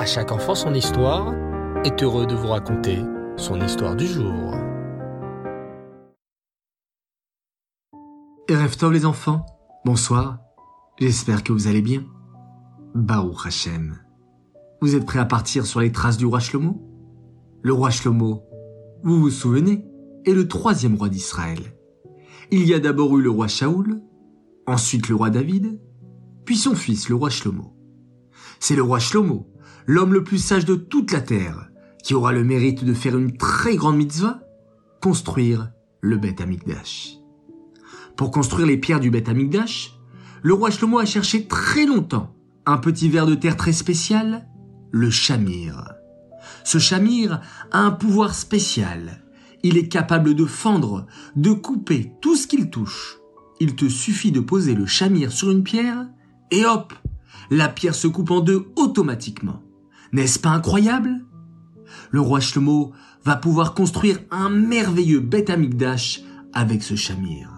À chaque enfant son histoire est heureux de vous raconter son histoire du jour. Erev Tov les enfants, bonsoir, j'espère que vous allez bien. Baruch Hashem. Vous êtes prêts à partir sur les traces du roi Shlomo? Le roi Shlomo, vous vous souvenez, est le troisième roi d'Israël. Il y a d'abord eu le roi Shaoul, ensuite le roi David, puis son fils le roi Shlomo. C'est le roi Shlomo, l'homme le plus sage de toute la terre, qui aura le mérite de faire une très grande mitzvah, construire le Beth Amikdash. Pour construire les pierres du Beth Amikdash, le roi Shlomo a cherché très longtemps un petit ver de terre très spécial, le chamir. Ce chamir a un pouvoir spécial. Il est capable de fendre, de couper tout ce qu'il touche. Il te suffit de poser le chamir sur une pierre et hop, la pierre se coupe en deux automatiquement. N'est-ce pas incroyable? Le roi Shlomo va pouvoir construire un merveilleux Beth Amikdash avec ce chamir.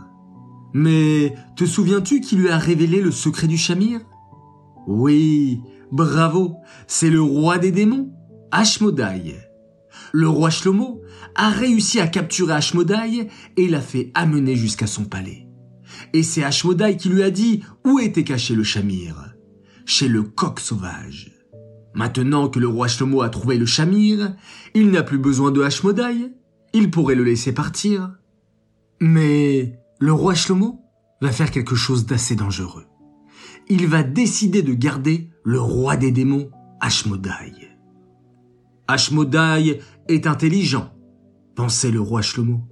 Mais te souviens-tu qui lui a révélé le secret du chamir Oui, bravo, c'est le roi des démons, Ashmodai. Le roi Shlomo a réussi à capturer Ashmodai et l'a fait amener jusqu'à son palais. Et c'est Ashmodai qui lui a dit où était caché le chamir. Chez le coq sauvage. Maintenant que le roi Shlomo a trouvé le chamir, il n'a plus besoin de Ashmodai. Il pourrait le laisser partir. Mais le roi Shlomo va faire quelque chose d'assez dangereux. Il va décider de garder le roi des démons, Ashmodai. Ashmodai est intelligent, pensait le roi Shlomo.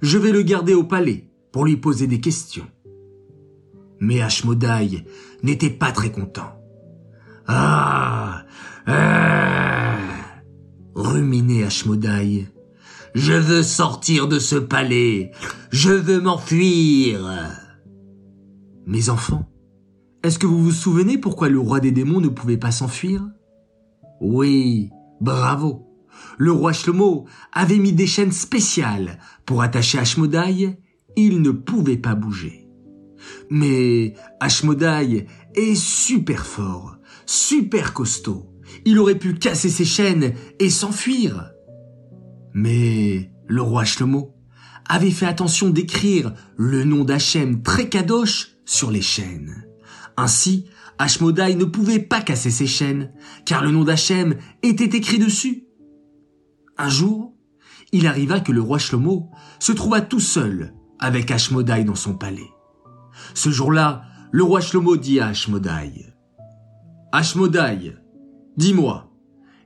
Je vais le garder au palais pour lui poser des questions. Mais Ashmodai n'était pas très content. Ah, ah ruminait Ashmodai. Je veux sortir de ce palais. Je veux m'enfuir. Mes enfants, est-ce que vous vous souvenez pourquoi le roi des démons ne pouvait pas s'enfuir? Oui, bravo. Le roi Shlomo avait mis des chaînes spéciales pour attacher Ashmodai. Il ne pouvait pas bouger. Mais Ashmodai est super fort, super costaud. Il aurait pu casser ses chaînes et s'enfuir. Mais le roi Shlomo avait fait attention d'écrire le nom d'Hachem très kadosh sur les chaînes. Ainsi, Ashmodai ne pouvait pas casser ses chaînes, car le nom d'Hachem était écrit dessus. Un jour, il arriva que le roi Shlomo se trouva tout seul avec Ashmodai dans son palais. Ce jour-là, le roi Shlomo dit à Ashmodai, Ashmodai, dis-moi,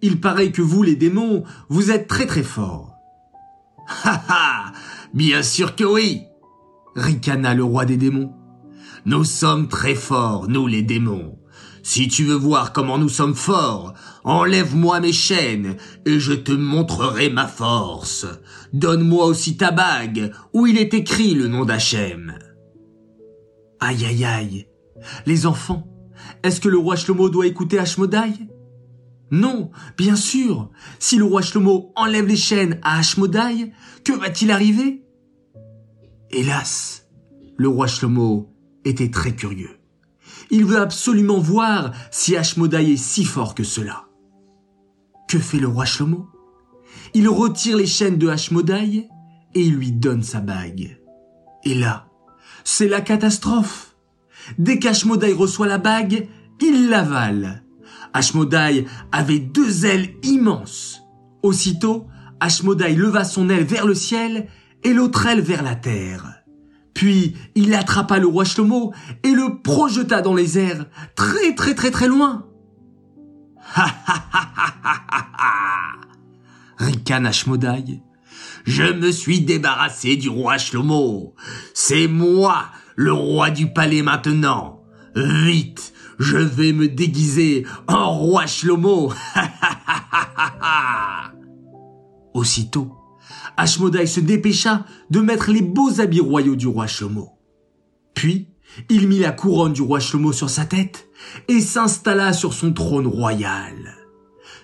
il paraît que vous, les démons, vous êtes très très forts. Ha ha Bien sûr que oui ricana le roi des démons. Nous sommes très forts, nous les démons. Si tu veux voir comment nous sommes forts, enlève-moi mes chaînes et je te montrerai ma force. Donne-moi aussi ta bague où il est écrit le nom d'Hachem. Aïe aïe aïe. Les enfants, est-ce que le roi Shlomo doit écouter Hashmodai? Non, bien sûr. Si le roi Shlomo enlève les chaînes à Hashmodai, que va-t-il arriver? Hélas, le roi Shlomo était très curieux. Il veut absolument voir si Hashmodai est si fort que cela. Que fait le roi Shlomo? Il retire les chaînes de Hashmodai et il lui donne sa bague. Et là, c'est la catastrophe. Dès qu'Ashmodai reçoit la bague, il l'avale. Ashmodai avait deux ailes immenses. Aussitôt, Ashmodai leva son aile vers le ciel et l'autre aile vers la terre. Puis il attrapa le roi Shlomo et le projeta dans les airs, très très très très loin. Ha ha ha ha ricane Ashmodai. Je me suis débarrassé du roi Shlomo. C'est moi, le roi du palais maintenant. Vite, je vais me déguiser en roi Shlomo. Aussitôt, Ashmodai se dépêcha de mettre les beaux habits royaux du roi Shlomo. Puis, il mit la couronne du roi Shlomo sur sa tête et s'installa sur son trône royal.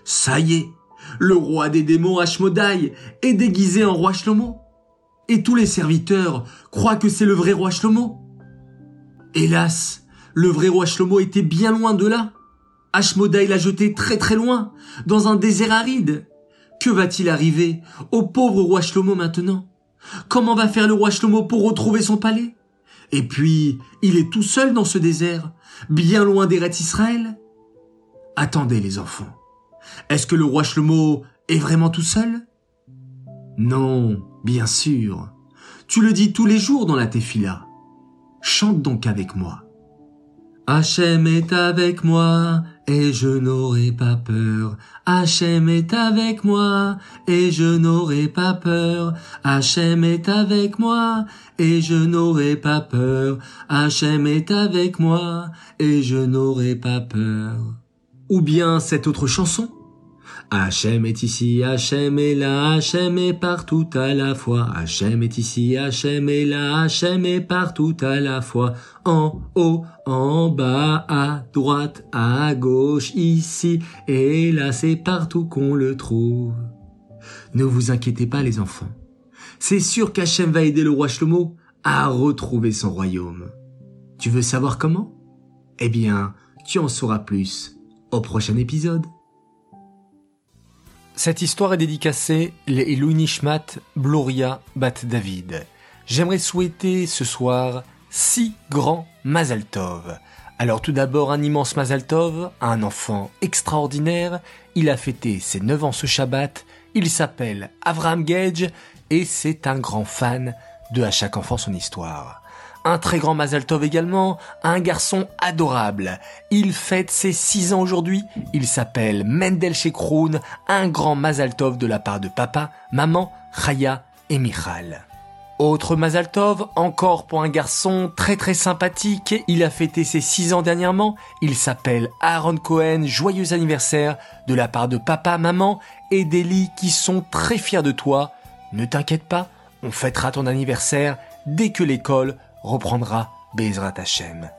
Ça y est, le roi des démons Ashmodai est déguisé en roi Shlomo. Et tous les serviteurs croient que c'est le vrai roi Shlomo. Hélas, le vrai roi Shlomo était bien loin de là. Ashmodai l'a jeté très très loin, dans un désert aride. Que va-t-il arriver au pauvre roi Shlomo maintenant? Comment va faire le roi Shlomo pour retrouver son palais? Et puis, il est tout seul dans ce désert, bien loin des rêtes Israël. Attendez les enfants. Est-ce que le roi Shlomo est vraiment tout seul? Non, bien sûr. Tu le dis tous les jours dans la tefila. Chante donc avec moi. Hachem est avec moi, et je n'aurai pas peur. Hachem est avec moi, et je n'aurai pas peur. Hachem est avec moi, et je n'aurai pas peur. Hachem est avec moi, et je n'aurai pas peur. Ou bien cette autre chanson? Hachem est ici, Hachem est là, Hachem est partout à la fois. Hachem est ici, Hachem est là, Hachem est partout à la fois. En haut, en bas, à droite, à gauche, ici et là, c'est partout qu'on le trouve. Ne vous inquiétez pas les enfants. C'est sûr qu'Hachem va aider le roi Shlomo à retrouver son royaume. Tu veux savoir comment? Eh bien, tu en sauras plus au prochain épisode. Cette histoire est dédicacée les Nishmat Bloria Bat David. J'aimerais souhaiter ce soir six grands Mazal Tov. Alors tout d'abord un immense Mazal Tov, un enfant extraordinaire. Il a fêté ses 9 ans ce Shabbat. Il s'appelle Avraham Gage et c'est un grand fan de À chaque enfant son histoire un très grand Mazal Tov également, un garçon adorable. Il fête ses 6 ans aujourd'hui, il s'appelle Mendel Shekroun, un grand Mazal Tov de la part de papa, maman, Chaya et Michal. Autre Mazal Tov, encore pour un garçon très très sympathique, il a fêté ses 6 ans dernièrement, il s'appelle Aaron Cohen, joyeux anniversaire de la part de papa, maman et d'Eli qui sont très fiers de toi. Ne t'inquiète pas, on fêtera ton anniversaire dès que l'école reprendra Bezrat Hashem.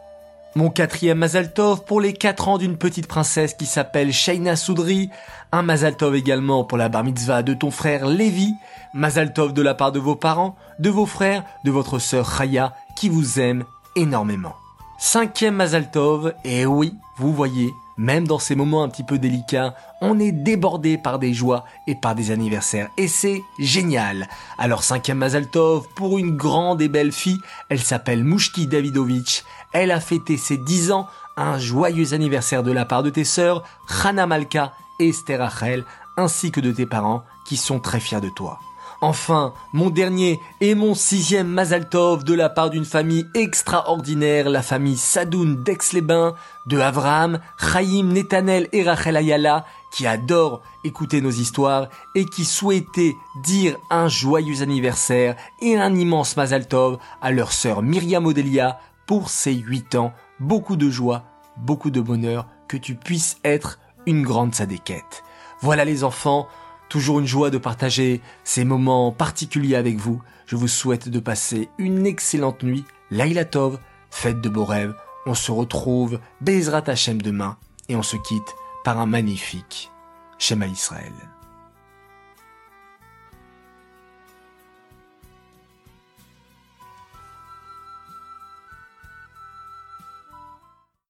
Mon quatrième Mazaltov pour les quatre ans d'une petite princesse qui s'appelle Shaina Soudri. Un Mazaltov également pour la bar mitzvah de ton frère Lévi. Mazaltov de la part de vos parents, de vos frères, de votre sœur Raya qui vous aime énormément. Cinquième Mazaltov, et oui, vous voyez, même dans ces moments un petit peu délicats, on est débordé par des joies et par des anniversaires. Et c'est génial. Alors cinquième Mazaltov, pour une grande et belle fille, elle s'appelle Mouchki Davidovitch. Elle a fêté ses 10 ans, un joyeux anniversaire de la part de tes sœurs, Hana Malka et Esther Rachel, ainsi que de tes parents, qui sont très fiers de toi. Enfin, mon dernier et mon sixième Mazaltov de la part d'une famille extraordinaire, la famille Sadoun d'Aix-les-Bains, de Avraham, Chaim, Netanel et Rachel Ayala, qui adorent écouter nos histoires et qui souhaitaient dire un joyeux anniversaire et un immense Mazaltov à leur sœur Myriam Odelia pour ses huit ans. Beaucoup de joie, beaucoup de bonheur, que tu puisses être une grande sadéquette. Voilà les enfants, Toujours une joie de partager ces moments particuliers avec vous. Je vous souhaite de passer une excellente nuit. Laila Tov, faites de beaux rêves. On se retrouve Bezrat Hashem demain et on se quitte par un magnifique Shema Israël.